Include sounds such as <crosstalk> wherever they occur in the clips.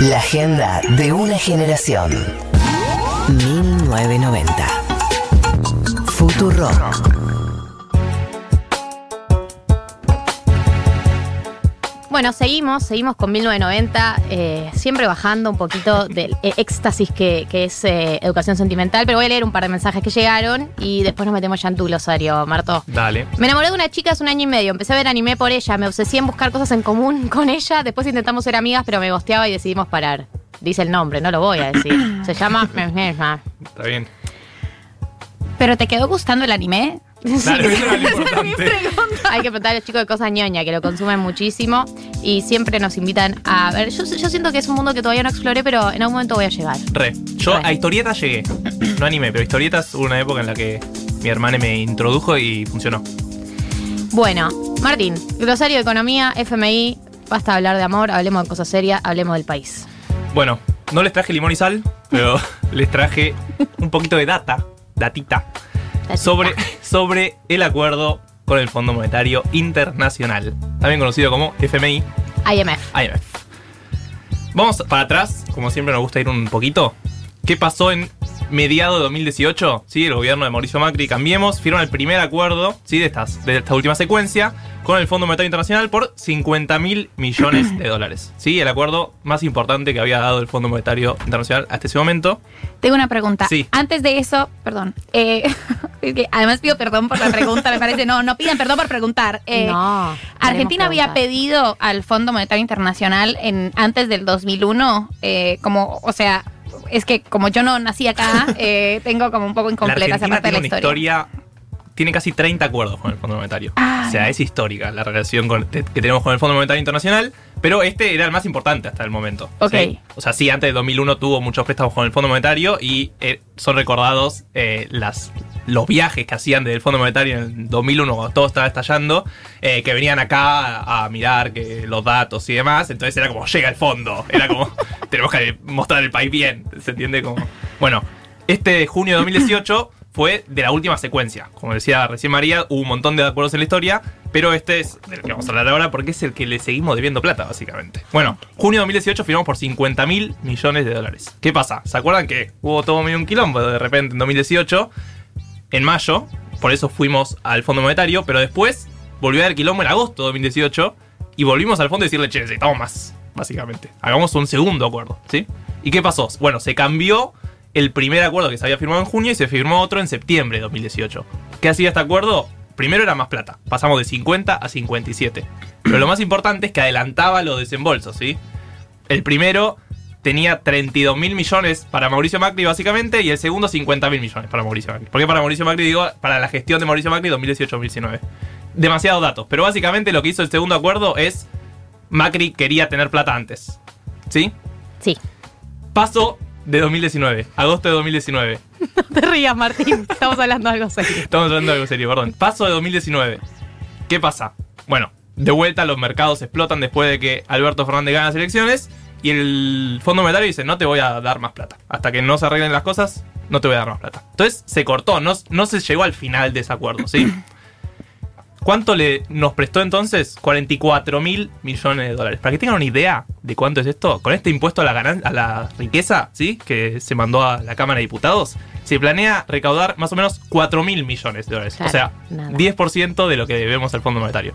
La agenda de una generación. 1990. Futuro. Bueno, seguimos, seguimos con 1990, eh, siempre bajando un poquito del eh, éxtasis que, que es eh, educación sentimental, pero voy a leer un par de mensajes que llegaron y después nos metemos ya en tu glosario, Marto. Dale. Me enamoré de una chica hace un año y medio, empecé a ver anime por ella, me obsesié en buscar cosas en común <laughs> con ella, después intentamos ser amigas, pero me gosteaba y decidimos parar. Dice el nombre, no lo voy a decir. <coughs> Se llama... Está bien. ¿Pero te quedó gustando el anime? Dale, <laughs> eso era lo importante. Hay que preguntar a los chicos de cosas ñoña, que lo consumen muchísimo y siempre nos invitan a ver. Yo, yo siento que es un mundo que todavía no exploré, pero en algún momento voy a llegar. Re. Yo Re. a historietas llegué. No anime, pero historietas hubo una época en la que mi hermana me introdujo y funcionó. Bueno, Martín, glosario de economía, FMI, basta de hablar de amor, hablemos de cosas serias, hablemos del país. Bueno, no les traje limón y sal, pero <laughs> les traje un poquito de data, datita, sobre, sobre el acuerdo con el Fondo Monetario Internacional, también conocido como FMI, IMF. IMF. Vamos para atrás, como siempre nos gusta ir un poquito. ¿Qué pasó en mediado de 2018? ¿Sí? El gobierno de Mauricio Macri, cambiemos, firman el primer acuerdo ¿sí? de, estas, de esta última secuencia con el Fondo Monetario Internacional por 50 mil millones de dólares. ¿Sí? El acuerdo más importante que había dado el Fondo Monetario Internacional hasta ese momento. Tengo una pregunta. Sí. Antes de eso, perdón. eh, <laughs> es que además pido perdón por la pregunta, me parece. No, no pidan perdón por preguntar. Eh, no. Argentina había pedido al Fondo Monetario Internacional en antes del 2001, eh, como, o sea, es que como yo no nací acá, <laughs> eh, tengo como un poco La incompleta esa parte de la una historia. historia. Tiene casi 30 acuerdos con el Fondo Monetario. Ah, o sea, es histórica la relación con- que tenemos con el Fondo Monetario Internacional, pero este era el más importante hasta el momento. Ok. ¿sí? O sea, sí, antes de 2001 tuvo muchos préstamos con el Fondo Monetario y eh, son recordados eh, las, los viajes que hacían desde el Fondo Monetario en el 2001 cuando todo estaba estallando, eh, que venían acá a, a mirar que los datos y demás. Entonces era como, llega el fondo. Era como, <laughs> tenemos que mostrar el país bien. ¿Se entiende? Como, bueno, este junio de 2018 fue de la última secuencia. Como decía recién María, hubo un montón de acuerdos en la historia, pero este es del que vamos a hablar ahora porque es el que le seguimos debiendo plata, básicamente. Bueno, junio de 2018 firmamos por 50 mil millones de dólares. ¿Qué pasa? ¿Se acuerdan que hubo todo medio un quilombo de repente en 2018? En mayo, por eso fuimos al Fondo Monetario, pero después volvió a haber quilombo en agosto de 2018 y volvimos al fondo y decirle, che, necesitamos más, básicamente. Hagamos un segundo acuerdo, ¿sí? ¿Y qué pasó? Bueno, se cambió el primer acuerdo que se había firmado en junio y se firmó otro en septiembre de 2018. ¿Qué hacía este acuerdo? Primero era más plata, pasamos de 50 a 57. Pero lo más importante es que adelantaba los desembolsos, ¿sí? El primero tenía 32 mil millones para Mauricio Macri, básicamente, y el segundo 50 mil millones para Mauricio Macri. ¿Por qué para Mauricio Macri? Digo, para la gestión de Mauricio Macri 2018-2019. Demasiados datos, pero básicamente lo que hizo el segundo acuerdo es Macri quería tener plata antes. ¿Sí? Sí. Paso de 2019, agosto de 2019. <laughs> No te rías, Martín. Estamos hablando de algo serio. Estamos hablando de algo serio, perdón. Paso de 2019. ¿Qué pasa? Bueno, de vuelta los mercados explotan después de que Alberto Fernández gana las elecciones y el Fondo Monetario dice, no te voy a dar más plata. Hasta que no se arreglen las cosas, no te voy a dar más plata. Entonces se cortó, no, no se llegó al final de ese acuerdo, ¿sí? <clears throat> ¿Cuánto le nos prestó entonces? 44 mil millones de dólares. Para que tengan una idea de cuánto es esto, con este impuesto a la, ganan- a la riqueza, ¿sí? Que se mandó a la Cámara de Diputados, se planea recaudar más o menos 4 mil millones de dólares. Claro, o sea, nada. 10% de lo que debemos al Fondo Monetario.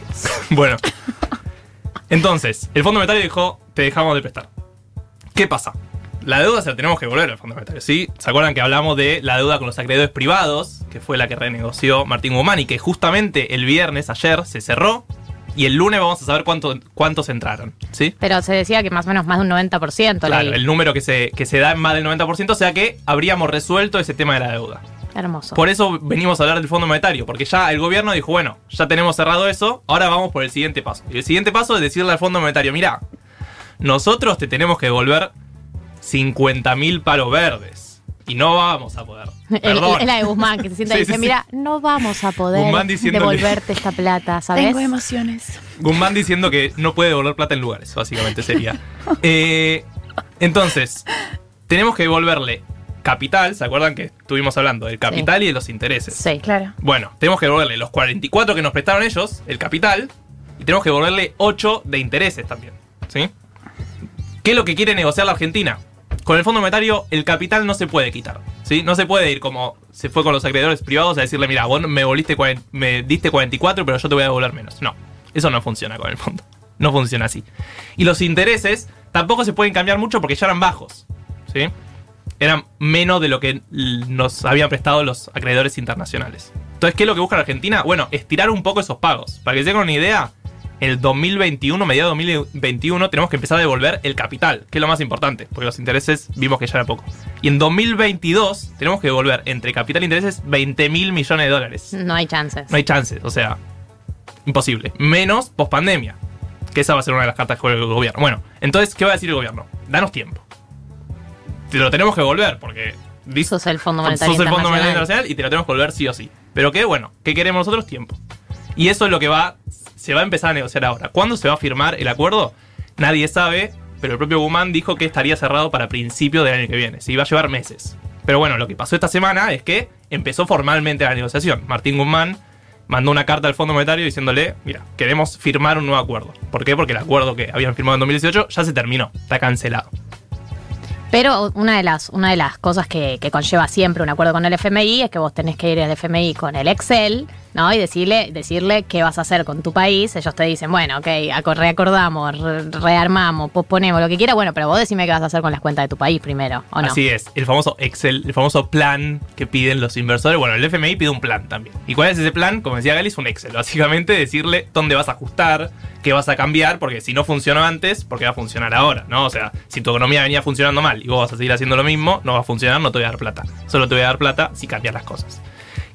<laughs> bueno. Entonces, el Fondo Monetario dijo, te dejamos de prestar. ¿Qué pasa? La deuda se la tenemos que devolver al Fondo Monetario, ¿sí? ¿Se acuerdan que hablamos de la deuda con los acreedores privados? Que fue la que renegoció Martín Guzmán y que justamente el viernes, ayer, se cerró. Y el lunes vamos a saber cuánto, cuántos entraron, ¿sí? Pero se decía que más o menos más de un 90%. Claro, leí. el número que se, que se da en más del 90%, o sea que habríamos resuelto ese tema de la deuda. Hermoso. Por eso venimos a hablar del Fondo Monetario, porque ya el gobierno dijo, bueno, ya tenemos cerrado eso, ahora vamos por el siguiente paso. Y el siguiente paso es decirle al Fondo Monetario, mira, nosotros te tenemos que devolver 50 mil palos verdes. Y no vamos a poder. <laughs> Perdón. Es la de Guzmán que se sienta y <laughs> Sí, dice, sí, sí. mira, no vamos a poder Guzmán devolverte esta plata, <laughs> ¿sabes? Tengo emociones. Guzmán diciendo que no puede devolver plata en lugares, básicamente sería. Eh, entonces, tenemos que devolverle capital, ¿se acuerdan que estuvimos hablando del capital y de los intereses? Sí. Claro. Bueno, tenemos que devolverle los 44 que nos prestaron ellos, el capital, y tenemos que devolverle 8 de intereses también. ¿Sí? ¿Qué es lo que quiere negociar la Argentina? Con el Fondo Monetario el capital no se puede quitar. ¿sí? No se puede ir como se fue con los acreedores privados a decirle, mira, vos me, volviste, cuaren- me diste 44, pero yo te voy a devolver menos. No, eso no funciona con el fondo. No funciona así. Y los intereses tampoco se pueden cambiar mucho porque ya eran bajos. ¿sí? Eran menos de lo que nos habían prestado los acreedores internacionales. Entonces, ¿qué es lo que busca la Argentina? Bueno, estirar un poco esos pagos. Para que se una idea, el 2021, mediados de 2021, tenemos que empezar a devolver el capital, que es lo más importante, porque los intereses vimos que ya era poco. Y en 2022 tenemos que devolver entre capital e intereses 20 mil millones de dólares. No hay chances. No hay chances, o sea, imposible. Menos pospandemia, que esa va a ser una de las cartas que juega el gobierno. Bueno, entonces, ¿qué va a decir el gobierno? Danos tiempo. Te lo tenemos que devolver, porque Sos el Fondo Monetario sos el Fondo Monetario Internacional. Y te lo tenemos que volver sí o sí. Pero qué bueno, ¿qué queremos nosotros? Tiempo. Y eso es lo que va, se va a empezar a negociar ahora. ¿Cuándo se va a firmar el acuerdo? Nadie sabe, pero el propio Guzmán dijo que estaría cerrado para principio del año que viene. Se iba a llevar meses. Pero bueno, lo que pasó esta semana es que empezó formalmente la negociación. Martín Guzmán mandó una carta al Fondo Monetario diciéndole, mira, queremos firmar un nuevo acuerdo. ¿Por qué? Porque el acuerdo que habían firmado en 2018 ya se terminó, está cancelado. Pero una de las, una de las cosas que, que conlleva siempre un acuerdo con el FMI es que vos tenés que ir al FMI con el Excel, ¿no? Y decirle, decirle qué vas a hacer con tu país. Ellos te dicen, bueno, ok, aco- reacordamos, re- rearmamos, posponemos, lo que quieras. Bueno, pero vos decime qué vas a hacer con las cuentas de tu país primero, ¿o no? Así es, el famoso Excel, el famoso plan que piden los inversores. Bueno, el FMI pide un plan también. ¿Y cuál es ese plan? Como decía Gali, es un Excel. Básicamente decirle dónde vas a ajustar, qué vas a cambiar, porque si no funcionó antes, porque va a funcionar ahora, ¿no? O sea, si tu economía venía funcionando mal y vos vas a seguir haciendo lo mismo, no va a funcionar, no te voy a dar plata. Solo te voy a dar plata si cambias las cosas.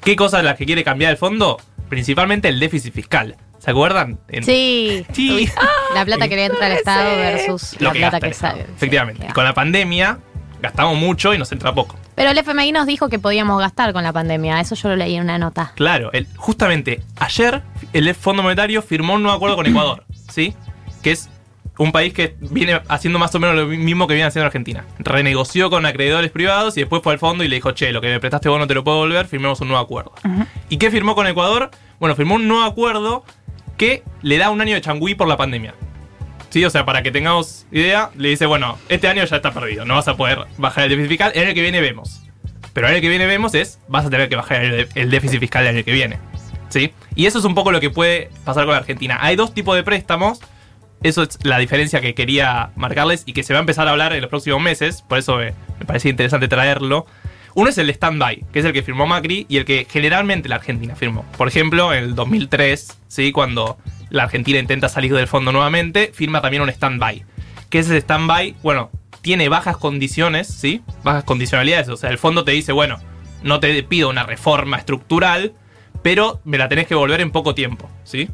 ¿Qué cosas las que quiere cambiar el fondo? Principalmente el déficit fiscal. ¿Se acuerdan? En- Sí. Sí. La plata que le entra al Estado versus Lo la que plata gasta que Estado, sale. Efectivamente. Sí, Y con la pandemia gastamos mucho y nos entra poco. Pero el FMI nos dijo que podíamos gastar con la pandemia. Eso yo lo leí en una nota. Claro, el- justamente ayer el Fondo Monetario firmó un nuevo acuerdo con Ecuador, ¿sí? Que es un país que viene haciendo más o menos lo mismo que viene haciendo Argentina. Renegoció con acreedores privados y después fue al fondo y le dijo, che, lo que me prestaste vos no te lo puedo volver, firmemos un nuevo acuerdo. ¿Y qué firmó con Ecuador? Bueno, firmó un nuevo acuerdo que le da un año de changüí por la pandemia. Sí, o sea, para que tengamos idea, le dice, bueno, este año ya está perdido, no vas a poder bajar el déficit fiscal, el año que viene vemos. Pero el año que viene vemos es, vas a tener que bajar el, el déficit fiscal el año que viene. ¿Sí? Y eso es un poco lo que puede pasar con la Argentina. Hay dos tipos de préstamos, eso es la diferencia que quería marcarles y que se va a empezar a hablar en los próximos meses, por eso me, me parece interesante traerlo. Uno es el stand-by, que es el que firmó Macri y el que generalmente la Argentina firmó. Por ejemplo, en el 2003, ¿sí? cuando la Argentina intenta salir del fondo nuevamente, firma también un stand-by. ¿Qué es ese stand-by? Bueno, tiene bajas condiciones, ¿sí? Bajas condicionalidades. O sea, el fondo te dice, bueno, no te pido una reforma estructural, pero me la tenés que volver en poco tiempo, ¿sí?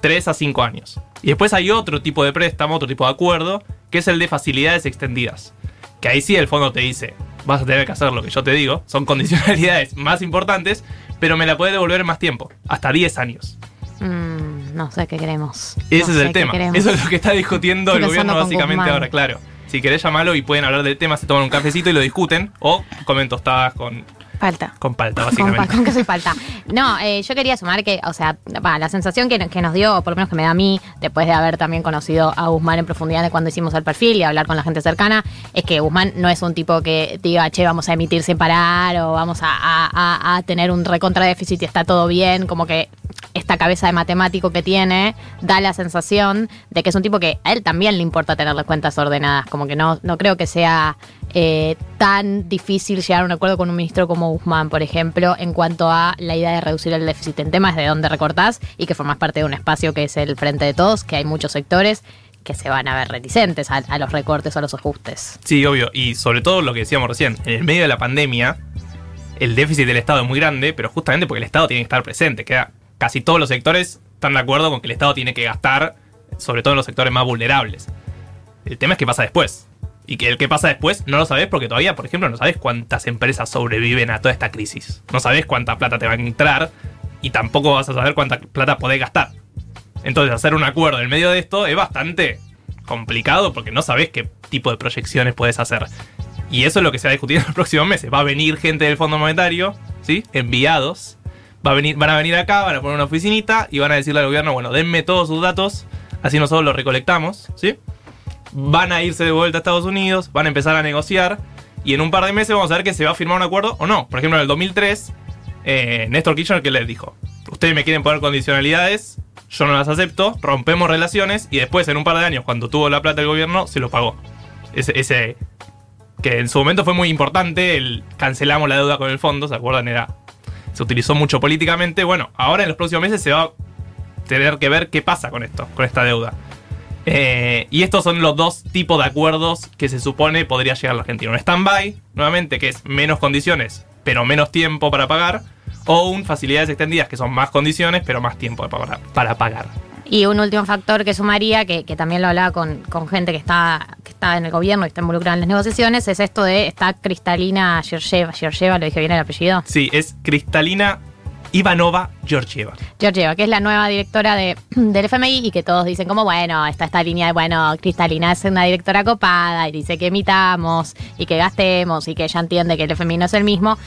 3 a 5 años. Y después hay otro tipo de préstamo, otro tipo de acuerdo, que es el de facilidades extendidas. Que ahí sí el fondo te dice, vas a tener que hacer lo que yo te digo, son <laughs> condicionalidades más importantes, pero me la puedes devolver en más tiempo, hasta 10 años. Mm, no sé qué queremos. Ese No es el tema. Eso es lo que está discutiendo Estoy el gobierno básicamente Guzmán. ahora, claro. Si querés llamarlo y pueden hablar del tema, se toman un cafecito y lo discuten, o comen tostadas con, Falta. con palta, Con, pa- básicamente. con que soy falta. No, eh, yo quería sumar que, o sea, va, la sensación que, que nos dio, por lo menos que me da a mí, después de haber también conocido a Guzmán en profundidad de cuando hicimos el perfil y hablar con la gente cercana, es que Guzmán no es un tipo que diga, che, vamos a emitir sin parar o vamos a, a- a- a tener un recontra déficit y está todo bien, como que esta cabeza de matemático que tiene da la sensación de que es un tipo que a él también le importa tener las cuentas ordenadas, como que no, no creo que sea eh, tan difícil llegar a un acuerdo con un ministro como Guzmán, por ejemplo, en cuanto a la idea de reducir el déficit en temas de dónde recortás y que formás parte de un espacio que es el frente de todos, que hay muchos sectores que se van a ver reticentes a, a los recortes a los ajustes. Sí, obvio. Y sobre todo lo que decíamos recién, en el medio de la pandemia, el déficit del Estado es muy grande, pero justamente porque el Estado tiene que estar presente. Queda, casi todos los sectores están de acuerdo con que el Estado tiene que gastar, sobre todo en los sectores más vulnerables. El tema es qué pasa después. Y que el que pasa después no lo sabes porque todavía, por ejemplo, no sabes cuántas empresas sobreviven a toda esta crisis. No sabes cuánta plata te va a entrar y tampoco vas a saber cuánta plata podés gastar. Entonces, hacer un acuerdo en medio de esto es bastante complicado porque no sabes qué tipo de proyecciones puedes hacer. Y eso es lo que se va a discutir en los <laughs> próximos meses. Va a venir gente del Fondo Monetario, ¿sí? Enviados. Va a venir, van a venir acá, van a poner una oficinita y van a decirle al gobierno, bueno, denme todos sus datos, así nosotros los recolectamos, ¿sí? van a irse de vuelta a Estados Unidos, van a empezar a negociar y en un par de meses vamos a ver que se va a firmar un acuerdo o no. Por ejemplo, en el 2003, eh, Néstor Kirchner que les dijo, ustedes me quieren poner condicionalidades, yo no las acepto, rompemos relaciones y después en un par de años, cuando tuvo la plata el gobierno, se lo pagó. Ese, ese que en su momento fue muy importante, el cancelamos la deuda con el fondo, ¿se acuerdan? Era, se utilizó mucho políticamente. Bueno, ahora en los próximos meses se va a tener que ver qué pasa con esto, con esta deuda. Eh, y estos son los dos tipos de acuerdos que se supone podría llegar la Argentina. Un stand-by, nuevamente, que es menos condiciones, pero menos tiempo para pagar. O un facilidades extendidas, que son más condiciones, pero más tiempo para pagar. Y un último factor que sumaría, que, que también lo hablaba con, con gente que está, que está en el gobierno y está involucrada en las negociaciones, es esto de esta Cristalina Georgieva. Georgieva, lo dije bien el apellido. Sí, es Cristalina Ivanova Georgieva. Georgieva, que es la nueva directora de, <clears throat> del FMI y que todos dicen como, bueno, está esta línea de, bueno, Cristalina es una directora copada y dice que emitamos y que gastemos y que ella entiende que el FMI no es el mismo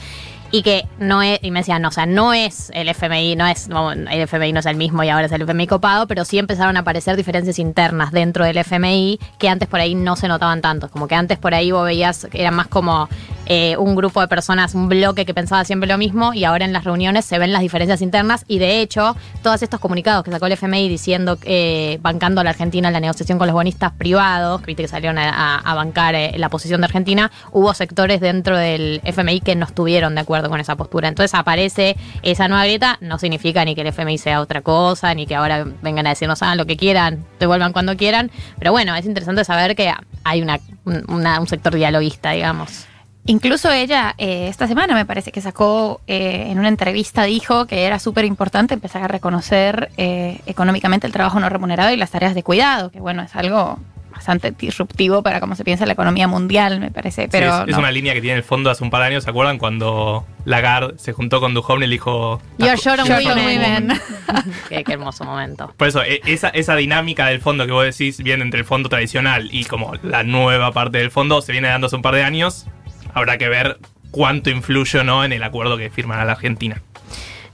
y que no es, y me decían, no, o sea, no es el FMI, no es, el FMI no es el mismo y ahora es el FMI copado, pero sí empezaron a aparecer diferencias internas dentro del FMI que antes por ahí no se notaban tanto, como que antes por ahí vos veías que era más como eh, un grupo de personas, un bloque que pensaba siempre lo mismo y ahora en las reuniones se ven las diferencias internas y de hecho todos estos comunicados que sacó el FMI diciendo, eh, bancando a la Argentina en la negociación con los bonistas privados, viste que salieron a, bancar eh, la posición de Argentina, hubo sectores dentro del FMI que no estuvieron de acuerdo con esa postura. Entonces aparece esa nueva grieta, no significa ni que el FMI sea otra cosa, ni que ahora vengan a decirnos hagan lo que quieran, devuelvan cuando quieran, pero bueno, es interesante saber que hay una- un sector dialoguista, digamos. Incluso ella, eh, esta semana me parece que sacó eh, en una entrevista, dijo que era súper importante empezar a reconocer eh, económicamente el trabajo no remunerado y las tareas de cuidado, que bueno, es algo bastante disruptivo para cómo se piensa la economía mundial, me parece. Pero Sí, es, una línea que tiene el fondo hace un par de años, ¿se acuerdan? Cuando Lagarde se juntó con Duhovne y le dijo... You're short on women. women. <laughs> <laughs> qué, qué hermoso momento. Por eso, e- esa, esa dinámica del fondo que vos decís viene entre el fondo tradicional y como la nueva parte del fondo se viene dando hace un par de años. Habrá que ver cuánto influye o no en el acuerdo que firman a la Argentina.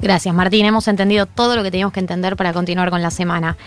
Gracias, Martín. Hemos entendido todo lo que teníamos que entender para continuar con la semana.